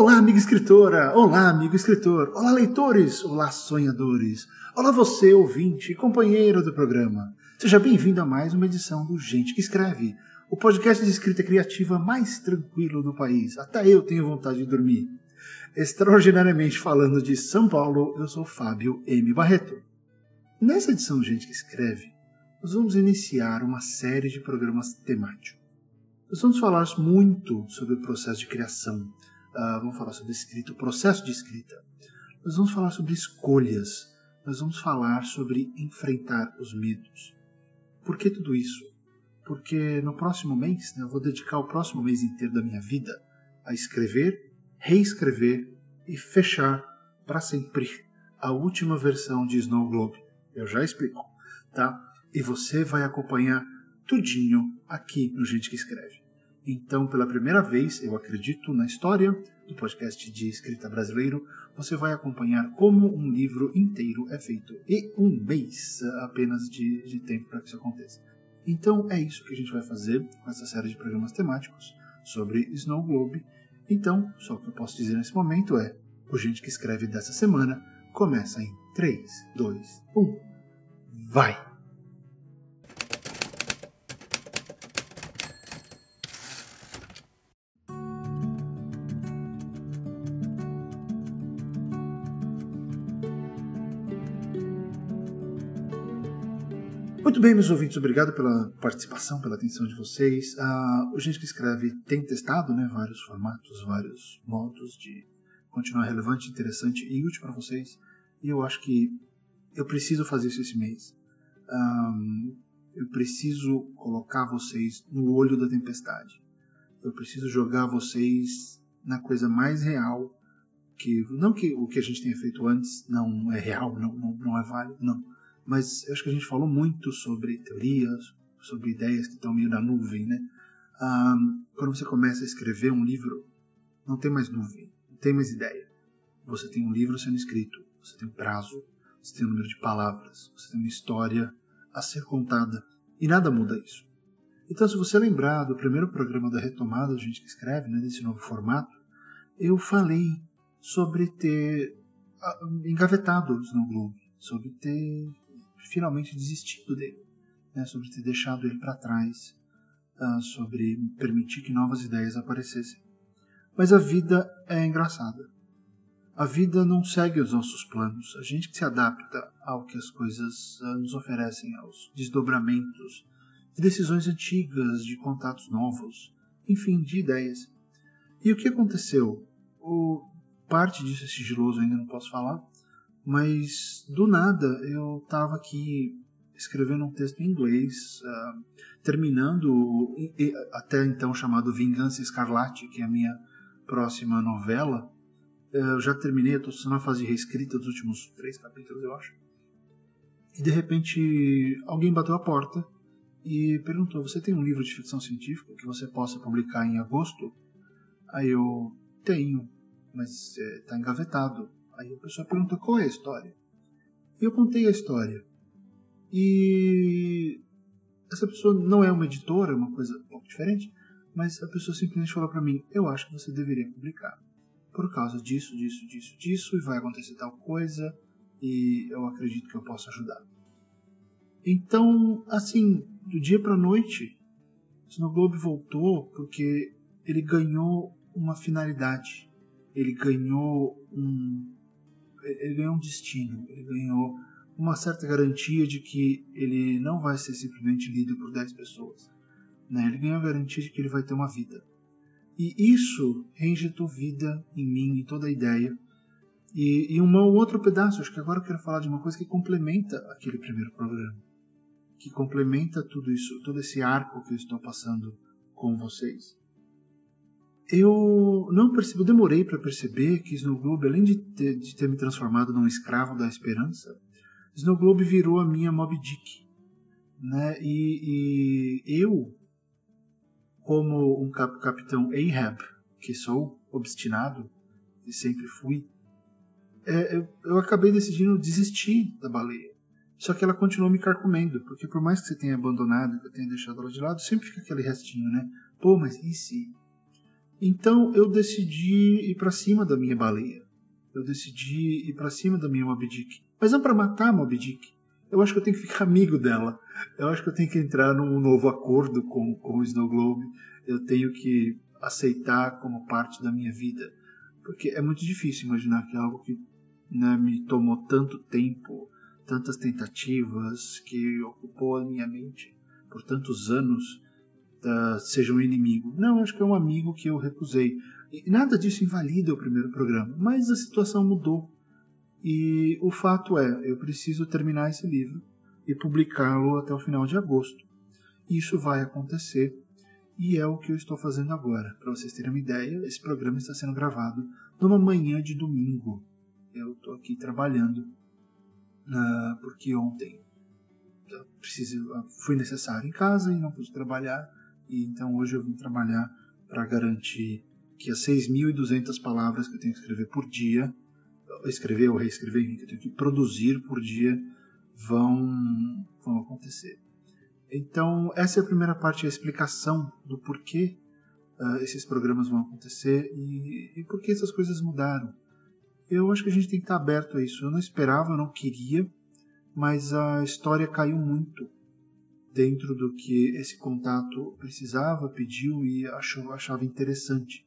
Olá, amiga escritora! Olá, amigo escritor! Olá, leitores! Olá, sonhadores! Olá, você, ouvinte e companheiro do programa! Seja bem-vindo a mais uma edição do Gente que Escreve, o podcast de escrita criativa mais tranquilo do país. Até eu tenho vontade de dormir. Extraordinariamente falando de São Paulo, eu sou Fábio M. Barreto. Nessa edição do Gente que Escreve, nós vamos iniciar uma série de programas temáticos. Nós vamos falar muito sobre o processo de criação, Uh, vamos falar sobre escrita, o processo de escrita. Nós vamos falar sobre escolhas. Nós vamos falar sobre enfrentar os medos. Por que tudo isso? Porque no próximo mês, né, eu vou dedicar o próximo mês inteiro da minha vida a escrever, reescrever e fechar para sempre a última versão de Snow Globe. Eu já explico, tá? E você vai acompanhar tudinho aqui no Gente que Escreve. Então, pela primeira vez, eu acredito na história do podcast de escrita brasileiro, você vai acompanhar como um livro inteiro é feito e um mês apenas de, de tempo para que isso aconteça. Então, é isso que a gente vai fazer com essa série de programas temáticos sobre Snow Globe. Então, só o que eu posso dizer nesse momento é: o Gente que Escreve dessa semana começa em 3, 2, 1. Vai! Muito bem, meus ouvintes, obrigado pela participação, pela atenção de vocês. Uh, o Gente que Escreve tem testado né, vários formatos, vários modos de continuar relevante, interessante e útil para vocês. E eu acho que eu preciso fazer isso esse mês. Um, eu preciso colocar vocês no olho da tempestade. Eu preciso jogar vocês na coisa mais real que não que o que a gente tenha feito antes não é real, não, não, não é válido, não mas acho que a gente falou muito sobre teorias, sobre ideias que estão meio na nuvem, né? Ah, quando você começa a escrever um livro, não tem mais nuvem, não tem mais ideia. Você tem um livro sendo escrito, você tem um prazo, você tem um número de palavras, você tem uma história a ser contada e nada muda isso. Então, se você lembrar do primeiro programa da retomada, a gente que escreve, né, desse novo formato, eu falei sobre ter ah, engavetado o Snow Globe, sobre ter finalmente desistido dele, né, sobre ter deixado ele para trás, uh, sobre permitir que novas ideias aparecessem. Mas a vida é engraçada. A vida não segue os nossos planos. A gente que se adapta ao que as coisas uh, nos oferecem, aos desdobramentos de decisões antigas, de contatos novos, enfim, de ideias. E o que aconteceu? O, parte disso é sigiloso, ainda não posso falar, mas do nada eu estava aqui escrevendo um texto em inglês, uh, terminando até então chamado Vingança Escarlate, que é a minha próxima novela. Uh, eu já terminei, estou na fase de reescrita dos últimos três capítulos, eu acho. E de repente alguém bateu a porta e perguntou: Você tem um livro de ficção científica que você possa publicar em agosto? Aí eu tenho, mas está é, engavetado. Aí a pessoa pergunta qual é a história. E eu contei a história. E essa pessoa não é uma editora, é uma coisa um pouco diferente, mas a pessoa simplesmente falou para mim: Eu acho que você deveria publicar. Por causa disso, disso, disso, disso, e vai acontecer tal coisa, e eu acredito que eu posso ajudar. Então, assim, do dia para noite, Snow Globe voltou porque ele ganhou uma finalidade. Ele ganhou um, ele ganhou um destino, ele ganhou uma certa garantia de que ele não vai ser simplesmente lido por 10 pessoas. Né? Ele ganhou a garantia de que ele vai ter uma vida. E isso reinjetou vida em mim, em toda a ideia. E, e um outro pedaço, acho que agora eu quero falar de uma coisa que complementa aquele primeiro programa. Que complementa tudo isso, todo esse arco que eu estou passando com vocês eu não percebi, eu demorei para perceber que Snow Globe, além de ter, de ter, me transformado num escravo da esperança, Snow Globe virou a minha Moby Dick. Né? E, e eu, como um cap, capitão Ahab, que sou obstinado e sempre fui, é, eu, eu acabei decidindo desistir da baleia. Só que ela continuou me carcomendo, porque por mais que você tenha abandonado, que eu tenha deixado ela de lado, sempre fica aquele restinho, né? Pô, mas e se? Então eu decidi ir para cima da minha baleia. Eu decidi ir para cima da minha Moby Dick. Mas não para matar a Moby Dick. Eu acho que eu tenho que ficar amigo dela. Eu acho que eu tenho que entrar num novo acordo com, com o Snow Globe. Eu tenho que aceitar como parte da minha vida. Porque é muito difícil imaginar que é algo que né, me tomou tanto tempo, tantas tentativas, que ocupou a minha mente por tantos anos, uh, seja um inimigo. Não, acho que é um amigo que eu recusei. E nada disso invalida o primeiro programa, mas a situação mudou. E o fato é, eu preciso terminar esse livro e publicá-lo até o final de agosto. Isso vai acontecer e é o que eu estou fazendo agora. Para vocês terem uma ideia, esse programa está sendo gravado numa manhã de domingo. Eu estou aqui trabalhando uh, porque ontem preciso, foi necessário em casa e não pude trabalhar. E então hoje eu vim trabalhar para garantir que as 6.200 palavras que eu tenho que escrever por dia, escrever ou reescrever, que eu tenho que produzir por dia, vão, vão acontecer. Então, essa é a primeira parte, a explicação do porquê uh, esses programas vão acontecer e, e por que essas coisas mudaram. Eu acho que a gente tem que estar aberto a isso. Eu não esperava, eu não queria, mas a história caiu muito dentro do que esse contato precisava, pediu e achou, achava interessante.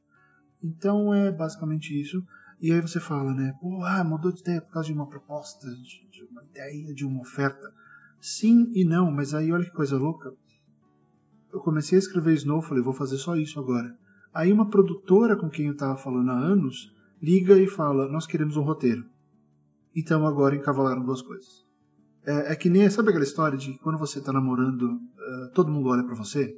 Então é basicamente isso. E aí você fala, né? Pô, ah, mudou de ideia por causa de uma proposta, de, de uma ideia, de uma oferta. Sim e não, mas aí olha que coisa louca. Eu comecei a escrever Snow, falei, vou fazer só isso agora. Aí uma produtora com quem eu estava falando há anos liga e fala, nós queremos um roteiro. Então agora encavalaram duas coisas. É, é que nem, sabe aquela história de quando você está namorando, uh, todo mundo olha para você?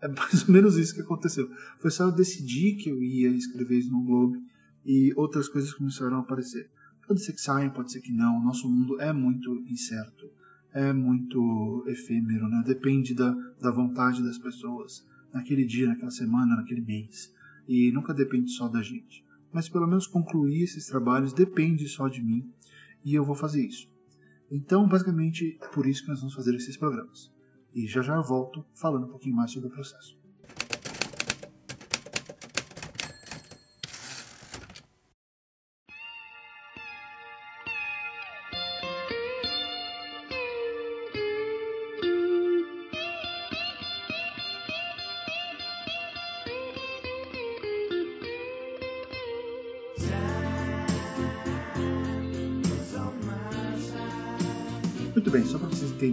É mais ou menos isso que aconteceu. Foi só eu decidir que eu ia escrever Snow Globe e outras coisas começaram a aparecer. Pode ser que saiam, pode ser que não. Nosso mundo é muito incerto é muito efêmero, né? depende da, da vontade das pessoas naquele dia, naquela semana, naquele mês. E nunca depende só da gente. Mas pelo menos concluir esses trabalhos depende só de mim e eu vou fazer isso. Então, basicamente, é por isso que nós vamos fazer esses programas. E já já volto falando um pouquinho mais sobre o processo.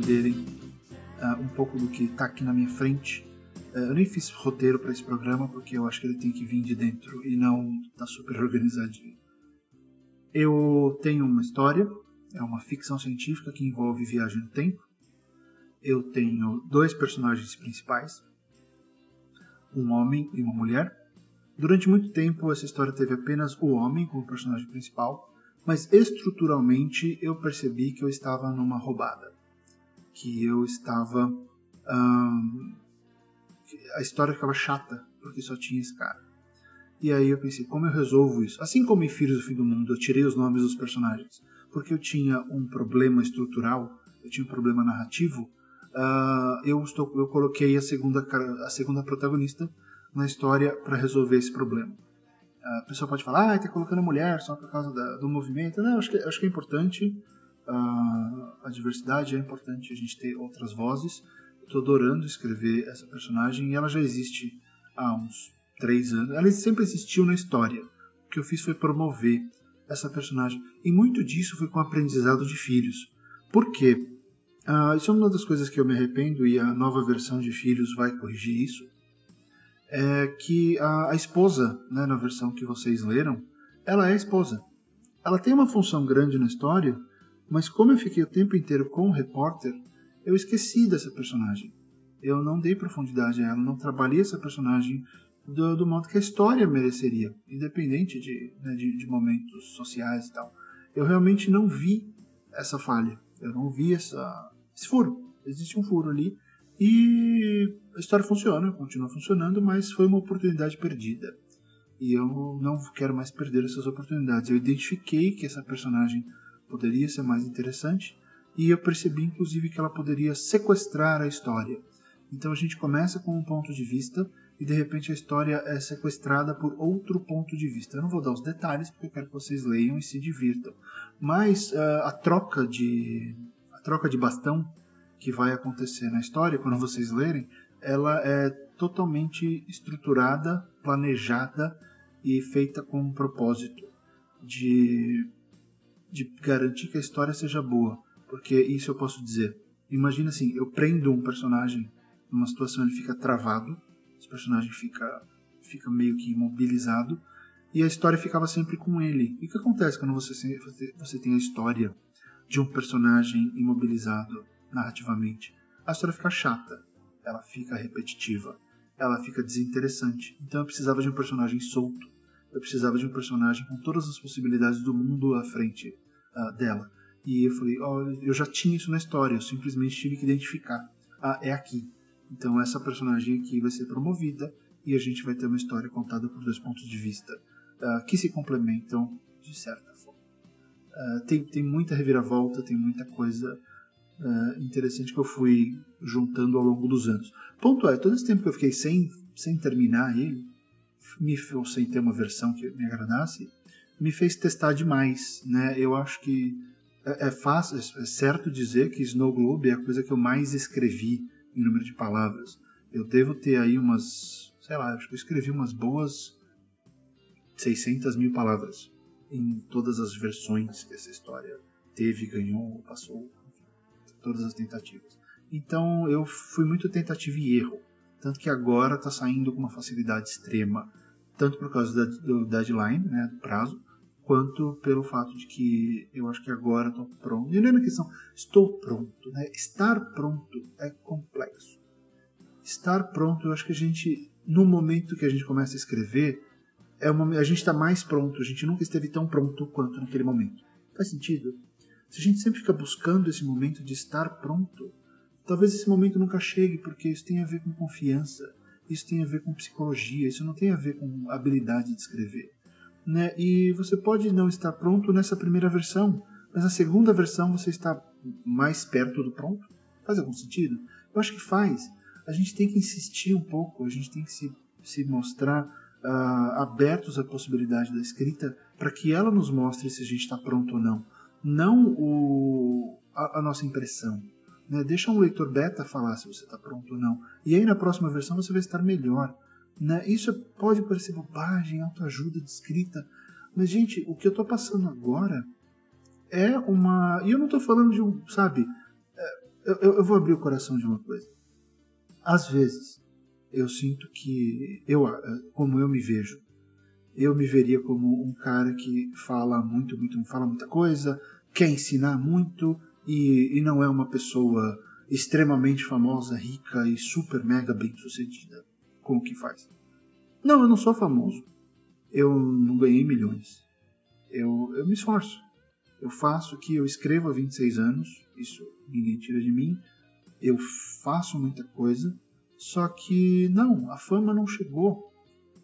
Entenderem uh, um pouco do que está aqui na minha frente. Uh, eu nem fiz roteiro para esse programa porque eu acho que ele tem que vir de dentro e não está super organizadinho. Eu tenho uma história, é uma ficção científica que envolve viagem no tempo. Eu tenho dois personagens principais, um homem e uma mulher. Durante muito tempo, essa história teve apenas o homem como personagem principal mas estruturalmente eu percebi que eu estava numa roubada, que eu estava a história ficava chata porque só tinha esse cara. E aí eu pensei, como eu resolvo isso? Assim como em Filhos do Fim do Mundo, eu tirei os nomes dos personagens porque eu tinha um problema estrutural, eu tinha um problema narrativo. Uh, eu, estou, eu coloquei a segunda, a segunda protagonista na história para resolver esse problema a pessoa pode falar, ah, tá colocando mulher só por causa da, do movimento. Não, acho que, acho que é importante, a diversidade é importante, a gente ter outras vozes. Estou adorando escrever essa personagem e ela já existe há uns três anos. Ela sempre existiu na história. O que eu fiz foi promover essa personagem. E muito disso foi com o aprendizado de filhos. Por quê? Uh, isso é uma das coisas que eu me arrependo e a nova versão de Filhos vai corrigir isso é que a, a esposa, né, na versão que vocês leram, ela é a esposa. Ela tem uma função grande na história, mas como eu fiquei o tempo inteiro com o repórter, eu esqueci dessa personagem. Eu não dei profundidade a ela, não trabalhei essa personagem do, do modo que a história mereceria, independente de, né, de, de momentos sociais e tal. Eu realmente não vi essa falha, eu não vi essa, esse furo. Existe um furo ali e a história funciona, continua funcionando, mas foi uma oportunidade perdida. E eu não quero mais perder essas oportunidades. Eu identifiquei que essa personagem poderia ser mais interessante e eu percebi inclusive que ela poderia sequestrar a história. Então a gente começa com um ponto de vista e de repente a história é sequestrada por outro ponto de vista. Eu não vou dar os detalhes porque eu quero que vocês leiam e se divirtam. Mas uh, a troca de a troca de bastão que vai acontecer na história quando vocês lerem, ela é totalmente estruturada, planejada e feita com um propósito de de garantir que a história seja boa, porque isso eu posso dizer. Imagina assim, eu prendo um personagem numa situação ele fica travado, esse personagem fica fica meio que imobilizado e a história ficava sempre com ele. E o que acontece quando você você, tem a história de um personagem imobilizado narrativamente? A história fica chata, ela fica repetitiva, ela fica desinteressante. Então eu precisava de um personagem solto, eu precisava de um personagem com todas as possibilidades do mundo à frente uh, dela. E eu falei, oh, eu já tinha isso na história, eu simplesmente tive que identificar. Ah, é aqui. Então essa personagem aqui vai ser promovida e a gente vai ter uma história contada por dois pontos de vista uh, que se complementam de certa forma. Uh, tem, tem muita reviravolta, tem muita coisa uh, interessante que eu fui juntando ao longo dos anos. Ponto é, todo esse tempo que eu fiquei sem, sem terminar ele, me, ou sem ter uma versão que me agradasse, me fez testar demais. Né? Eu acho que é, é fácil, é certo dizer que Snow Globe é a coisa que eu mais escrevi em número de palavras. Eu devo ter aí umas, sei lá, acho que eu escrevi umas boas 600 mil palavras em todas as versões que essa história teve, ganhou, passou, todas as tentativas. Então eu fui muito tentativa e erro, tanto que agora está saindo com uma facilidade extrema, tanto por causa do deadline, né, do prazo, quanto pelo fato de que eu acho que agora estou pronto. E não é uma questão, estou pronto. Né? Estar pronto é complexo. Estar pronto, eu acho que a gente, no momento que a gente começa a escrever, é uma, a gente está mais pronto. A gente nunca esteve tão pronto quanto naquele momento. Faz sentido? Se a gente sempre fica buscando esse momento de estar pronto, talvez esse momento nunca chegue, porque isso tem a ver com confiança, isso tem a ver com psicologia, isso não tem a ver com habilidade de escrever né? E você pode não estar pronto nessa primeira versão, mas na segunda versão você está mais perto do pronto. Faz algum sentido? Eu acho que faz. A gente tem que insistir um pouco, a gente tem que se, se mostrar uh, abertos à possibilidade da escrita para que ela nos mostre se a gente está pronto ou não. Não o, a, a nossa impressão. Né? Deixa um leitor beta falar se você está pronto ou não. E aí na próxima versão você vai estar melhor. Né? Isso pode parecer bobagem, autoajuda, descrita, mas, gente, o que eu estou passando agora é uma. E eu não estou falando de um. Sabe? É, eu, eu, vou abrir o coração de uma coisa. Às vezes, eu sinto que. eu Como eu me vejo, eu me veria como um cara que fala muito, muito, fala muita coisa, quer ensinar muito e, e não é uma pessoa extremamente famosa, rica e super mega bem sucedida com o que faz. Não, eu não sou famoso. Eu não ganhei milhões. Eu, eu me esforço. Eu faço o que eu escrevo há 26 anos, isso ninguém tira de mim. Eu faço muita coisa, só que não, a fama não chegou.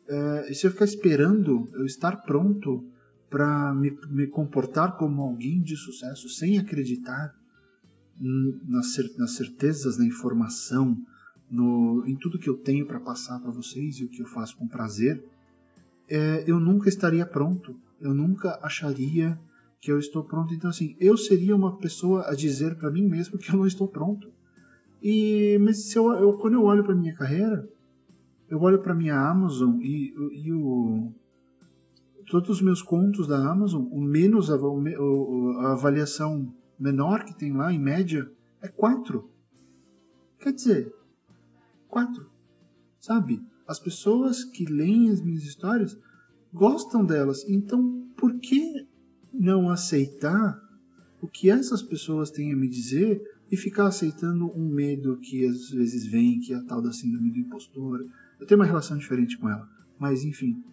É, se eu ficar esperando eu estar pronto para me, me, comportar como alguém de sucesso sem acreditar nas, nas certezas, na informação, no, em tudo que eu tenho para passar para vocês e o que eu faço com prazer, é, eu nunca estaria pronto. Eu nunca acharia que eu estou pronto. Então, assim, eu seria uma pessoa a dizer para mim mesmo que eu não estou pronto. E, mas se eu, eu quando eu olho para minha carreira, eu olho para minha Amazon e, e o, todos os meus contos da Amazon, o menos a, a avaliação menor que tem lá, em média, é 4. Quer dizer, quatro. Sabe? As pessoas que leem as minhas histórias gostam delas. Então, por que não aceitar o que essas pessoas têm a me dizer e ficar aceitando um medo que às vezes vem, que é a tal da síndrome do impostor? Eu tenho uma relação diferente com ela. Mas, enfim,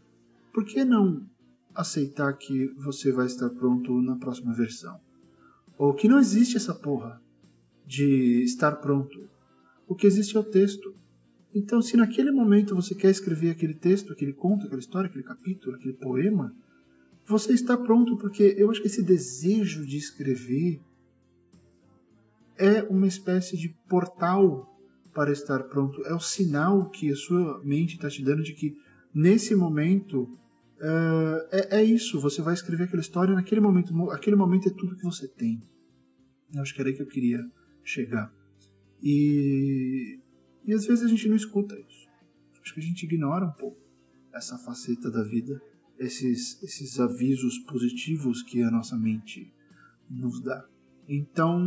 por que não aceitar que você vai estar pronto na próxima versão? Ou que não existe essa porra de estar pronto. O que existe é o texto. Então, se naquele momento você quer escrever aquele texto, aquele conto, aquela história, aquele capítulo, aquele poema, você está pronto, porque eu acho que esse desejo de escrever é uma espécie de portal para estar pronto. É o sinal que a sua mente está te dando de que nesse momento uh, é, é, isso. Você vai escrever aquela história naquele momento. Aquele momento é tudo que você tem. Eu acho que era aí que eu queria chegar. E, e às vezes a gente não escuta isso. Acho que a gente ignora um pouco essa faceta da vida, esses, esses avisos positivos que a nossa mente nos dá. Então,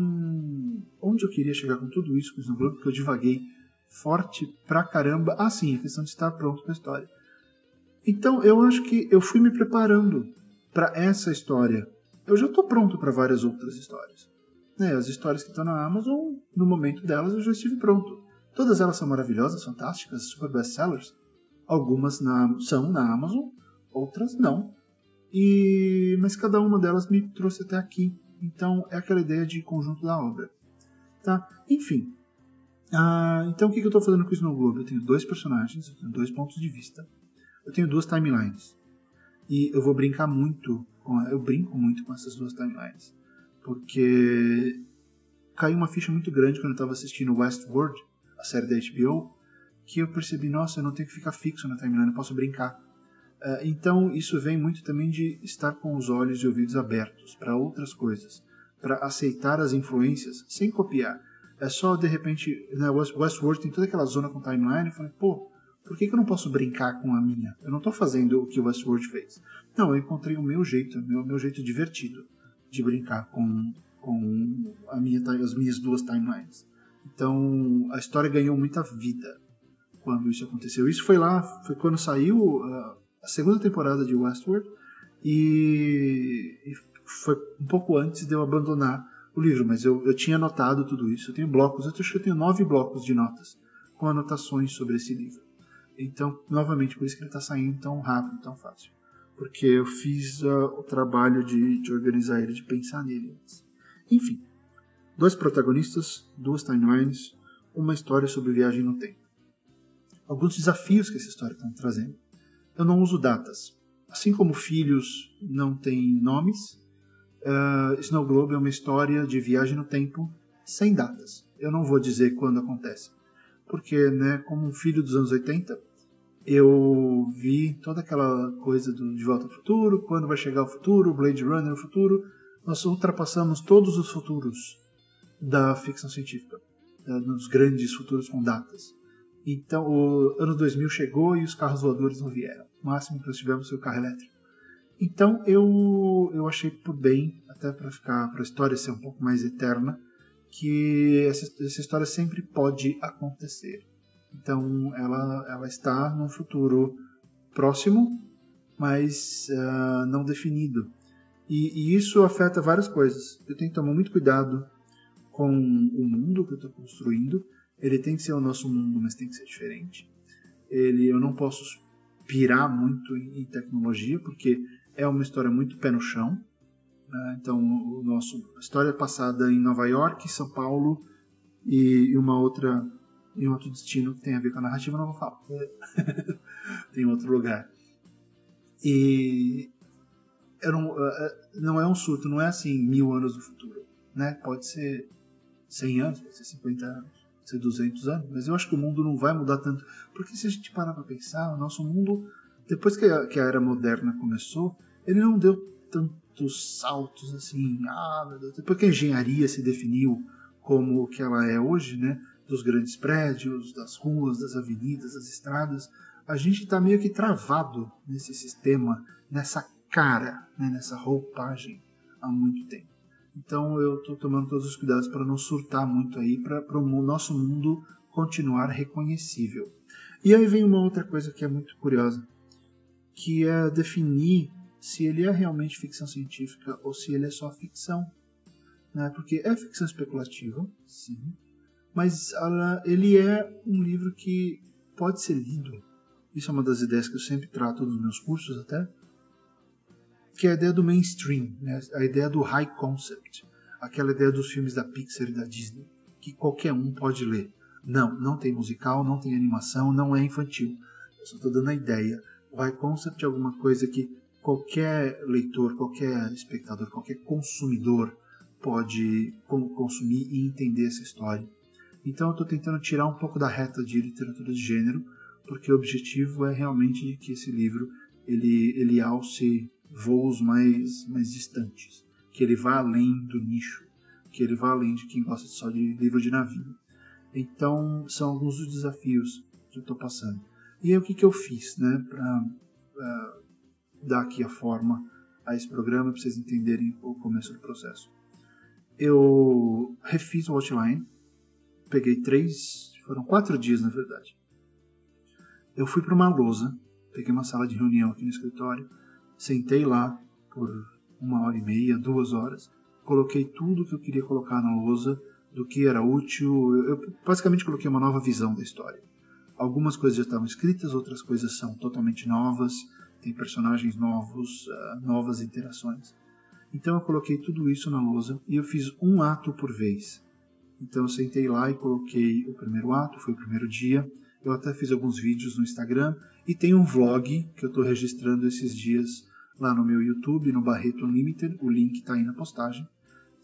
onde eu queria chegar com tudo isso com o Snow Globe, porque eu divaguei forte pra caramba. Ah, sim, a questão de estar pronto para a história. Então, eu acho que eu fui me preparando para essa história. Eu já estou pronto para várias outras histórias. Né, as histórias que estão na Amazon, no momento delas eu já estive pronto. Todas elas são maravilhosas, fantásticas, super best-sellers. Algumas na, são na Amazon, outras não. E mas cada uma delas me trouxe até aqui. Então é aquela ideia de conjunto da obra. Tá? Enfim. Ah, então o que, que eu estou fazendo com o Snow Globe? Eu tenho dois personagens, eu tenho dois pontos de vista. Eu tenho duas timelines. E eu vou brincar muito com eu brinco muito com essas duas timelines. Porque caiu uma ficha muito grande quando eu estava assistindo Westworld, a série da HBO, que eu percebi, nossa, eu não tenho que ficar fixo na timeline, eu posso brincar. Uh, então, isso vem muito também de estar com os olhos e ouvidos abertos para outras coisas, para aceitar as influências sem copiar. É só, de repente, na Westworld tem toda aquela zona com timeline, eu falei, pô, por que, que eu não posso brincar com a minha? Eu não estou fazendo o que o Westworld fez. Não, eu encontrei o meu jeito, o meu, meu jeito divertido de brincar com, com a minha, as minhas duas timelines. Então, a história ganhou muita vida quando isso aconteceu. Isso foi lá, foi quando saiu uh, a segunda temporada de Westworld e, e, foi um pouco antes de eu abandonar o livro, mas eu, eu tinha anotado tudo isso. Eu tenho blocos, eu acho que eu tenho nove blocos de notas com anotações sobre esse livro. Então, novamente, por isso que ele está saindo tão rápido, tão fácil. Porque eu fiz uh, o trabalho de, de organizar ele, de pensar nele antes. Enfim, dois protagonistas, duas timelines, uma história sobre viagem no tempo. Alguns desafios que essa história está trazendo eu não uso datas. Assim como filhos não têm nomes, uh, Snow Globe é uma história de viagem no tempo sem datas. Eu não vou dizer quando acontece. Porque, né, como um filho dos anos 80, eu vi toda aquela coisa do De Volta ao Futuro, quando vai chegar o futuro, Blade Runner o futuro. Nós ultrapassamos todos os futuros da ficção científica, nos grandes futuros com datas. Então, o ano 2000 chegou e os carros voadores não vieram. O máximo que nós tivemos foi o carro elétrico. Então, eu, eu achei por bem, até para ficar para a história ser um pouco mais eterna, que essa, essa história sempre pode acontecer. Então, ela, ela está num futuro próximo, mas uh, não definido. E, e, isso afeta várias coisas. Eu tenho que tomar muito cuidado com o mundo que eu estou construindo, ele tem que ser o nosso mundo, mas tem que ser diferente. Ele, eu não posso pirar muito em, tecnologia, porque é uma história muito pé no chão. Né? Então, o nosso a história é passada em Nova York, São Paulo e, e uma outra e um outro destino que tem a ver com a narrativa, não vou falar. tem outro lugar. E não, não é um surto, não é assim mil anos no futuro. Né? Pode ser 100 anos, pode ser 50 anos ser 200 anos, mas eu acho que o mundo não vai mudar tanto. Porque se a gente parar para pensar, o nosso mundo, depois que a, que a era moderna começou, ele não deu tantos saltos assim. Ah, meu Deus, depois que a engenharia se definiu como o que ela é hoje, né? Dos grandes prédios, das ruas, das avenidas, das estradas, a gente está meio que travado nesse sistema, nessa cara, né, nessa roupagem há muito tempo. Então eu estou tomando todos os cuidados para não surtar muito aí, para o nosso mundo continuar reconhecível. E aí vem uma outra coisa que é muito curiosa, que é definir se ele é realmente ficção científica ou se ele é só ficção. Né? Porque é ficção especulativa, sim, mas ela, ele é um livro que pode ser lido. Isso é uma das ideias que eu sempre trato nos meus cursos até, que é a ideia do mainstream, né? a ideia do high concept, aquela ideia dos filmes da Pixar e da Disney, que qualquer um pode ler. Não, não tem musical, não tem animação, não é infantil. Eu só estou dando a ideia. O high concept é alguma coisa que qualquer leitor, qualquer espectador, qualquer consumidor pode consumir e entender essa história. Então eu estou tentando tirar um pouco da reta de literatura de gênero, porque o objetivo é realmente que esse livro ele, ele alce voos mais, mais distantes, que ele vá além do nicho, que ele vá além de quem gosta só de livro de navio. Então, são alguns dos desafios que eu estou passando. E aí, o que, que eu fiz né, para uh, dar aqui a forma a esse programa, para vocês entenderem o começo do processo? Eu refiz o outline, peguei três, foram quatro dias na verdade. Eu fui para uma lousa, peguei uma sala de reunião aqui no escritório, sentei lá por uma hora e meia, duas horas, coloquei tudo que eu queria colocar na lousa, do que era útil. Eu basicamente coloquei uma nova visão da história. Algumas coisas já estavam escritas, outras coisas são totalmente novas, tem personagens novos, uh, novas interações. Então eu coloquei tudo isso na lousa e eu fiz um ato por vez. Então eu sentei lá e coloquei o primeiro ato, foi o primeiro dia. Eu até fiz alguns vídeos no Instagram e tem um vlog que eu estou registrando esses dias lá no meu YouTube, no Barreto Unlimited. O link está aí na postagem.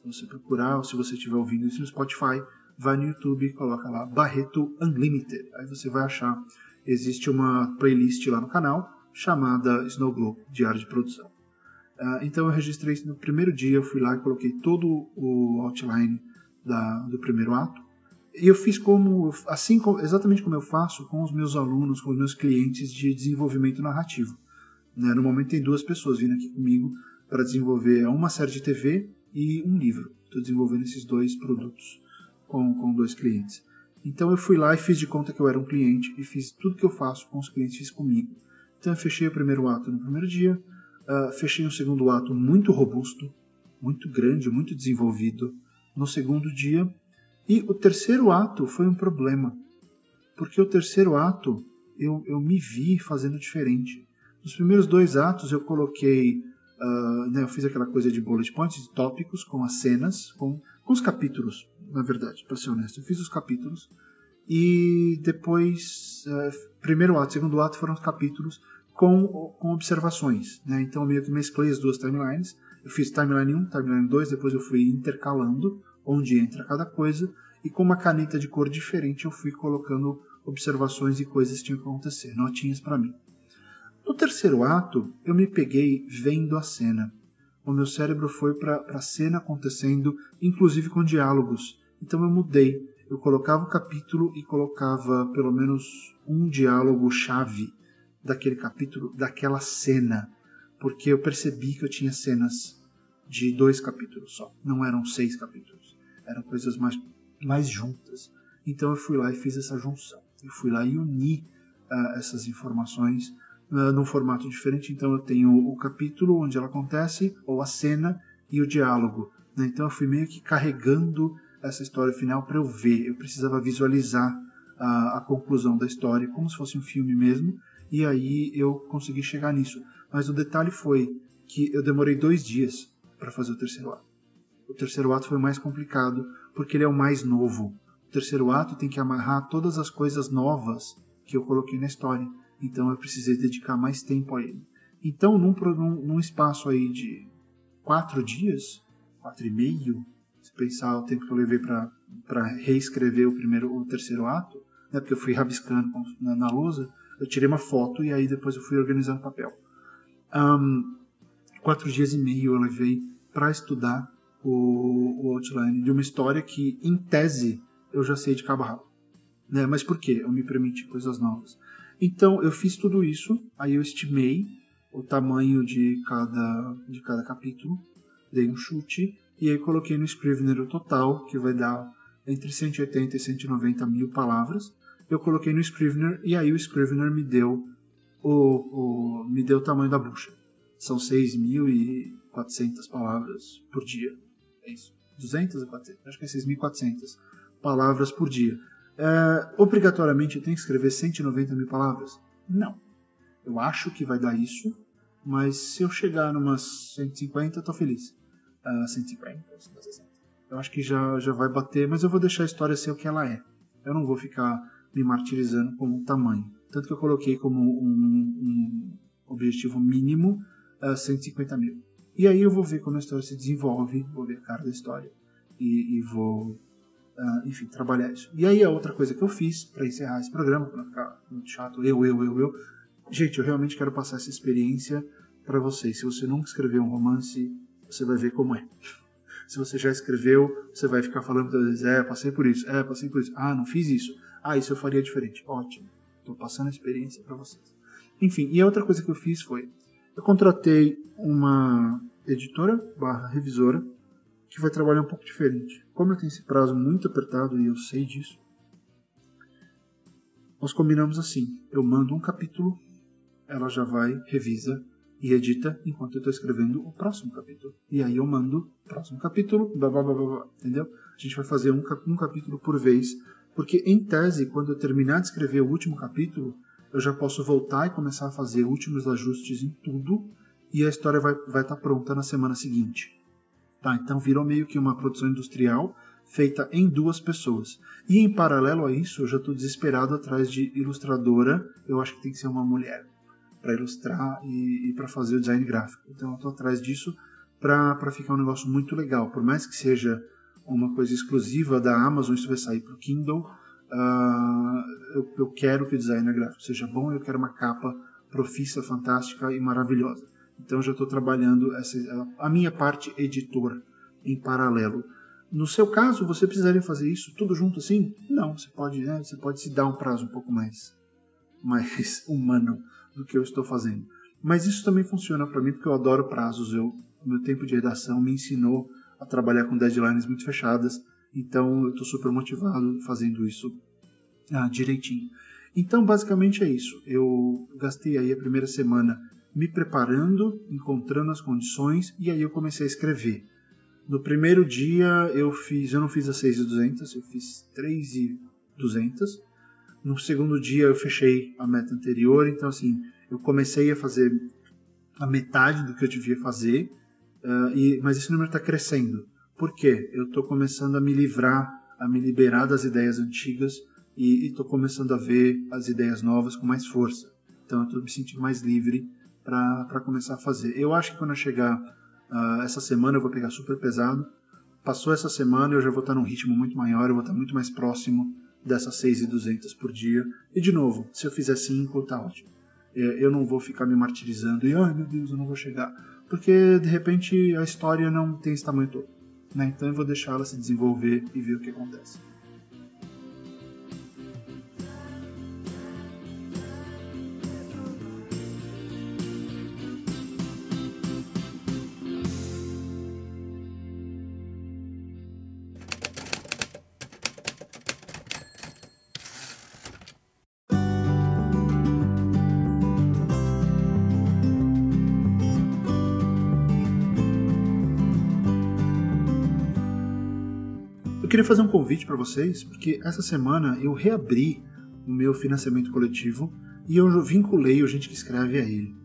Se você procurar ou se você estiver ouvindo isso no Spotify, vai no YouTube e coloca lá Barreto Unlimited. Aí você vai achar. Existe uma playlist lá no canal chamada Snow Globe, Diário de Produção. Uh, então eu registrei isso no primeiro dia, eu fui lá e coloquei todo o outline da, do primeiro ato. E eu fiz como, assim exatamente como eu faço com os meus alunos, com os meus clientes de desenvolvimento narrativo. Né? Momento tem duas pessoas vindo aqui comigo para desenvolver uma série de TV e um livro. Estou desenvolvendo esses dois produtos com, com dois clientes. Então eu fui lá e fiz de conta que eu era um cliente e fiz tudo que eu faço com os clientes, fiz comigo. Então eu fechei o primeiro ato no primeiro dia, uh, fechei um segundo ato muito robusto, muito grande, muito desenvolvido no segundo dia. E o terceiro ato foi um problema, porque o terceiro ato eu, eu me vi fazendo diferente. Nos primeiros dois atos eu coloquei, uh, né, eu fiz aquela coisa de bullet points, de tópicos, com as cenas, com, com os capítulos, na verdade, para ser honesto. Eu fiz os capítulos e depois, uh, primeiro ato, segundo ato foram os capítulos com, com observações. Né? Então, meio que mesclei as duas timelines. Eu fiz timeline 1, timeline 2, depois eu fui intercalando onde entra cada coisa, e com uma caneta de cor diferente eu fui colocando observações e coisas que tinham que acontecer, notinhas para mim. No terceiro ato, eu me peguei vendo a cena. O meu cérebro foi para a cena acontecendo, inclusive com diálogos. Então eu mudei. Eu colocava o capítulo e colocava pelo menos um diálogo chave daquele capítulo, daquela cena, porque eu percebi que eu tinha cenas de dois capítulos só, não eram seis capítulos, eram coisas mais, mais juntas. Então eu fui lá e fiz essa junção, eu fui lá e uni uh, essas informações num formato diferente. Então eu tenho o capítulo onde ela acontece, ou a cena e o diálogo. Né? Então eu fui meio que carregando essa história final para eu ver, eu precisava visualizar a, a conclusão da história como se fosse um filme mesmo e aí eu consegui chegar nisso. Mas o detalhe foi que eu demorei dois dias para fazer o terceiro ato. O terceiro ato foi mais complicado porque ele é o mais novo. O terceiro ato tem que amarrar todas as coisas novas que eu coloquei na história. Então eu precisei dedicar mais tempo a ele. Então, num, num, espaço aí de quatro dias, quatro e meio, se pensar o tempo que eu levei para reescrever o primeiro, o terceiro ato, né, porque eu fui rabiscando na, na lousa, eu tirei uma foto e aí depois eu fui organizando papel. Um, quatro dias e meio eu levei para estudar o, o, outline de uma história que, em tese, eu já sei de cabo a rabo. Né? Mas por quê? Eu me permiti coisas novas. Então, eu fiz tudo isso, aí eu estimei o tamanho de cada, de cada capítulo, dei um chute, e aí coloquei no Scrivener o total, que vai dar entre 180 e 190 mil palavras, eu coloquei no Scrivener e aí o Scrivener me deu o, o me deu o tamanho da bucha. São 6.400 palavras por dia. É isso. 200 ou 400? Acho que é 6.400 palavras por dia. É, obrigatoriamente eu tenho que escrever 190 mil palavras? Não. Eu acho que vai dar isso, mas se eu chegar numas 150, eu tô feliz. Uh, 150, 160. Eu acho que já, já vai bater, mas eu vou deixar a história ser o que ela é. Eu não vou ficar me martirizando com o tamanho. Tanto que eu coloquei como um, um objetivo mínimo uh, eh, 150 mil. E aí eu vou ver como a história se desenvolve, vou ver a cara da história e, e vou uh, enfim, trabalhar isso. E aí a outra coisa que eu fiz para encerrar esse programa, para não ficar muito chato, eu, eu, eu, eu, gente, eu realmente quero passar essa experiência para vocês. Se você nunca escreveu um romance, você vai ver como é. Se você já escreveu, você vai ficar falando todas vezes, é, passei por isso, é, passei por isso, ah, não fiz isso, ah, isso eu faria diferente. Ótimo, estou passando a experiência para vocês. Enfim, e a outra coisa que eu fiz foi, eu contratei uma editora barra revisora que vai trabalhar um pouco diferente. Como eu tenho esse prazo muito apertado e eu sei disso, nós combinamos assim: eu mando um capítulo, ela já vai, revisa e edita enquanto eu estou escrevendo o próximo capítulo. E aí eu mando o próximo capítulo, blá blá blá blá, entendeu? A gente vai fazer um, um capítulo por vez, porque em tese, quando eu terminar de escrever o último capítulo, eu já posso voltar e começar a fazer últimos ajustes em tudo e a história vai estar vai tá pronta na semana seguinte. Tá, então virou meio que uma produção industrial feita em duas pessoas. E em paralelo a isso, eu já estou desesperado atrás de ilustradora. Eu acho que tem que ser uma mulher para ilustrar e, e para fazer o design gráfico. Então eu estou atrás disso para ficar um negócio muito legal. Por mais que seja uma coisa exclusiva da Amazon, isso vai sair para o Kindle. Uh, eu, eu, quero que o design gráfico seja bom, eu quero uma capa profissa, fantástica e maravilhosa. Então já estou trabalhando essa, a minha parte editor em paralelo. No seu caso, você precisaria fazer isso tudo junto assim? Não, você pode, né, você pode se dar um prazo um pouco mais, mais humano do que eu estou fazendo. Mas isso também funciona para mim porque eu adoro prazos. Eu, meu tempo de redação me ensinou a trabalhar com deadlines muito fechadas. Então eu estou super motivado fazendo isso ah, direitinho. Então basicamente é isso. Eu gastei aí a primeira semana me preparando, encontrando as condições e aí eu comecei a escrever. No primeiro dia eu fiz, eu não fiz as 6,200, eu fiz 3,200. No segundo dia eu fechei a meta anterior, então assim, eu comecei a fazer a metade do que eu devia fazer, uh, e, mas esse número está crescendo. Por quê? Eu estou começando a me livrar, a me liberar das ideias antigas e estou começando a ver as ideias novas com mais força. Então eu estou me sentindo mais livre para começar a fazer. Eu acho que quando eu chegar uh, essa semana eu vou pegar super pesado. Passou essa semana eu já vou estar num ritmo muito maior, eu vou estar muito mais próximo dessas 6,200 por dia. E de novo, se eu fizer 5, tá ótimo. Eu não vou ficar me martirizando e, ai meu Deus, eu não vou chegar. Porque de repente a história não tem esse tamanho todo. Né? Então eu vou deixar ela se desenvolver e ver o que acontece. Queria fazer um convite para vocês, porque essa semana eu reabri o meu financiamento coletivo e eu vinculei o Gente que Escreve a ele.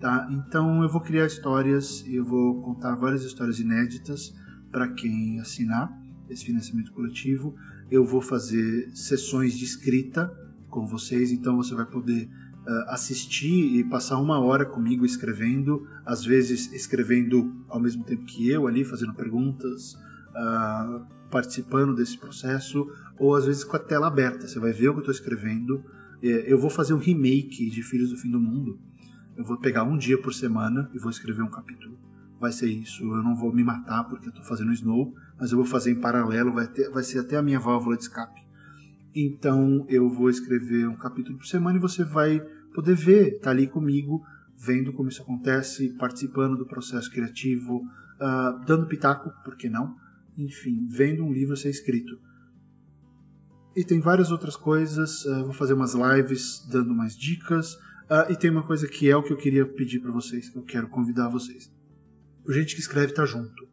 Tá? Então eu vou criar histórias, eu vou contar várias histórias inéditas para quem assinar esse financiamento coletivo. Eu vou fazer sessões de escrita com vocês, então você vai poder uh, assistir e passar uma hora comigo escrevendo, às vezes escrevendo ao mesmo tempo que eu ali, fazendo perguntas, uh, participando desse processo, ou às vezes com a tela aberta. Você vai ver o que eu estou escrevendo. É, eu vou fazer um remake de Filhos do Fim do Mundo. Eu vou pegar um dia por semana e vou escrever um capítulo. Vai ser isso. Eu não vou me matar porque eu estou fazendo Snow, mas eu vou fazer em paralelo. Vai, ter, vai ser até a minha válvula de escape. Então eu vou escrever um capítulo por semana e você vai poder ver, tá ali comigo, vendo como isso acontece, participando do processo criativo, uh, dando pitaco, por que não? Enfim, vendo um livro ser escrito. E tem várias outras coisas, uh, vou fazer umas lives dando mais dicas, uh, e tem uma coisa que é o que eu queria pedir para vocês, que eu quero convidar vocês. O gente que escreve tá junto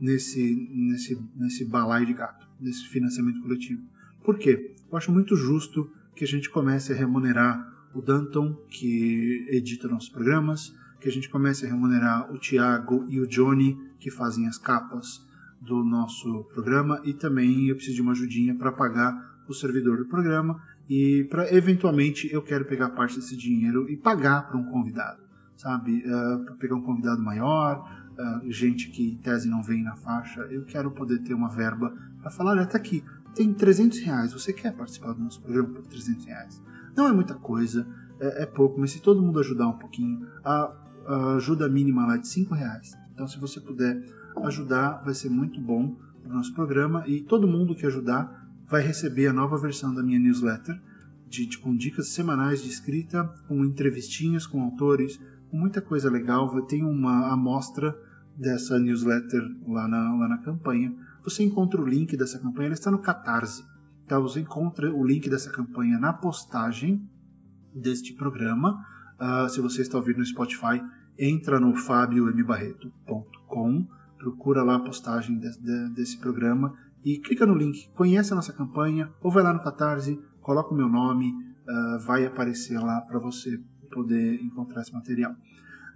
nesse, nesse, nesse balai de gato, nesse financiamento coletivo. Por quê? Eu acho muito justo que a gente comece a remunerar o Danton, que edita nossos programas, que a gente comece a remunerar o Tiago e o Johnny, que fazem as capas, do nosso programa e também eu preciso de uma ajudinha para pagar o servidor do programa e para eventualmente eu quero pegar parte desse dinheiro e pagar para um convidado, sabe? Uh, ah, para pegar um convidado maior, uh, gente que em tese não vem na faixa, eu quero poder ter uma verba para falar, olha, tá aqui, tem 300 reais, você quer participar do nosso programa por 300 reais? Não é muita coisa, é, é pouco, mas se todo mundo ajudar um pouquinho, a, a ajuda mínima lá é de 5 reais. Então, se você puder ajudar, vai ser muito bom para o nosso programa e todo mundo que ajudar vai receber a nova versão da minha newsletter de, de, com dicas semanais de escrita, com entrevistinhas com autores, com muita coisa legal. Tem uma amostra dessa newsletter lá na, lá na campanha. Você encontra o link dessa campanha, ela está no Catarse. Tá? Você encontra o link dessa campanha na postagem deste programa. Uh, se você está ouvindo no Spotify, entra no fabiombarreto.com, procura lá a postagem de, de, desse programa e clica no link, conhece a nossa campanha, ou vai lá no Catarse, coloca o meu nome, uh, vai aparecer lá para você poder encontrar esse material.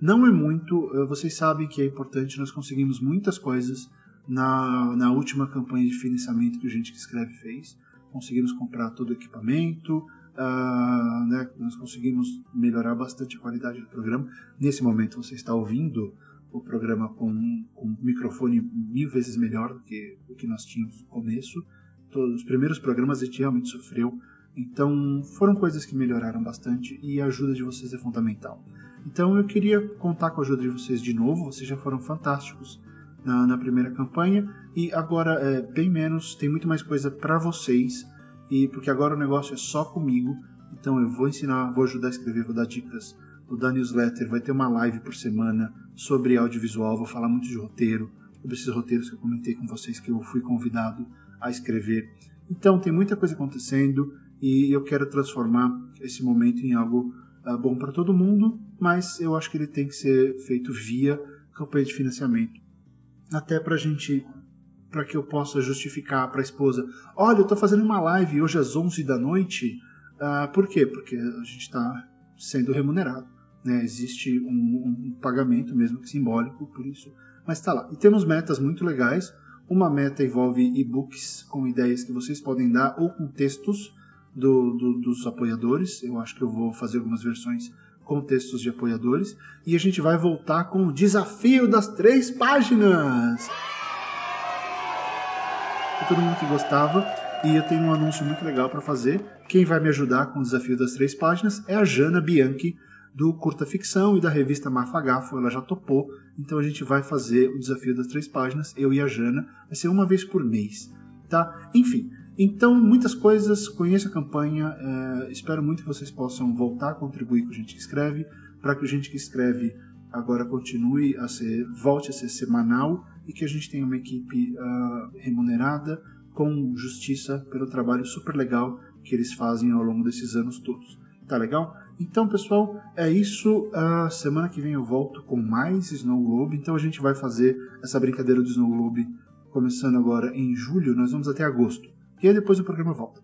Não é muito, uh, vocês sabem que é importante, nós conseguimos muitas coisas na, na última campanha de financiamento que o Gente que Escreve fez. Conseguimos comprar todo o equipamento, uh, né, nós conseguimos melhorar bastante a qualidade do programa. Nesse momento você está ouvindo o programa com, com um microfone mil vezes melhor do que o que nós tínhamos no começo. Todos os primeiros programas a gente realmente sofreu, então foram coisas que melhoraram bastante e a ajuda de vocês é fundamental. Então eu queria contar com a ajuda de vocês de novo, vocês já foram fantásticos na, na primeira campanha e agora é bem menos, tem muito mais coisa para vocês e porque agora o negócio é só comigo, então eu vou ensinar, vou ajudar a escrever, vou dar dicas, vou dar newsletter, vai ter uma live por semana sobre audiovisual, vou falar muito de roteiro, sobre esses roteiros que eu comentei com vocês que eu fui convidado a escrever. Então tem muita coisa acontecendo e eu quero transformar esse momento em algo uh, bom para todo mundo, mas eu acho que ele tem que ser feito via campanha de financiamento. Até pra gente para que eu possa justificar para a esposa, olha, eu estou fazendo uma live hoje às 11 da noite, uh, por quê? Porque a gente está sendo remunerado, né? existe um, um, pagamento mesmo simbólico por isso, mas está lá. E temos metas muito legais, uma meta envolve e-books com ideias que vocês podem dar ou com textos do, do, dos apoiadores, eu acho que eu vou fazer algumas versões contextos de apoiadores. E a gente vai voltar com o desafio das três páginas. Para todo mundo que gostava. E eu tenho um anúncio muito legal para fazer. Quem vai me ajudar com o desafio das três páginas é a Jana Bianchi, do Curta Ficção e da revista Mafagafo. Ela já topou. Então a gente vai fazer o desafio das três páginas, eu e a Jana. Vai ser uma vez por mês. Tá? Enfim, então, muitas coisas, conheça a campanha, é, espero muito que vocês possam voltar a contribuir com a gente que escreve, para que a gente que escreve agora continue a ser, volte a ser semanal e que a gente tenha uma equipe uh, remunerada com justiça pelo trabalho super legal que eles fazem ao longo desses anos todos. Tá legal? Então, pessoal, é isso. A semana que vem eu volto com mais Snow Globe. Então a gente vai fazer essa brincadeira do Snow Globe começando agora em julho. Nós vamos até agosto e aí depois o programa volta.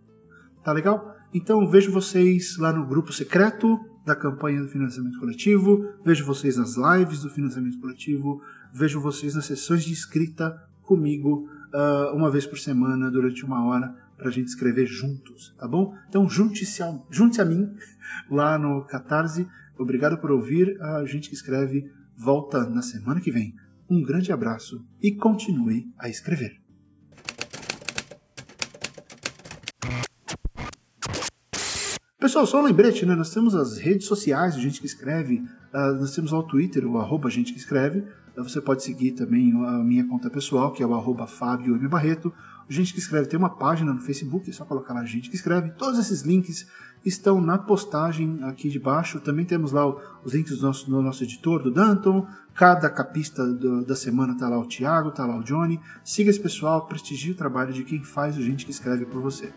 Tá legal? Então vejo vocês lá no grupo secreto da campanha do financiamento coletivo, vejo vocês nas lives do financiamento coletivo, vejo vocês nas sessões de escrita comigo uh, uma vez por semana durante uma hora para a gente escrever juntos, tá bom? Então junte-se a, junte a mim lá no Catarse. Obrigado por ouvir. A gente que escreve volta na semana que vem. Um grande abraço e continue a escrever. Pessoal, só um lembrete, né? Nós temos as redes sociais, gente que escreve, uh, nós temos lá o Twitter, o arroba gente que escreve. Uh, você pode seguir também a minha conta pessoal, que é o arroba Fábio M. Barreto. Gente que escreve tem uma página no Facebook, é só colocar lá gente que escreve. Todos esses links estão na postagem aqui de baixo. Também temos lá os links do nosso, do nosso editor, do Danton. Cada capista do, da semana está lá o Thiago, está lá o Johnny. Siga esse pessoal, prestigie o trabalho de quem faz o gente que escreve por você.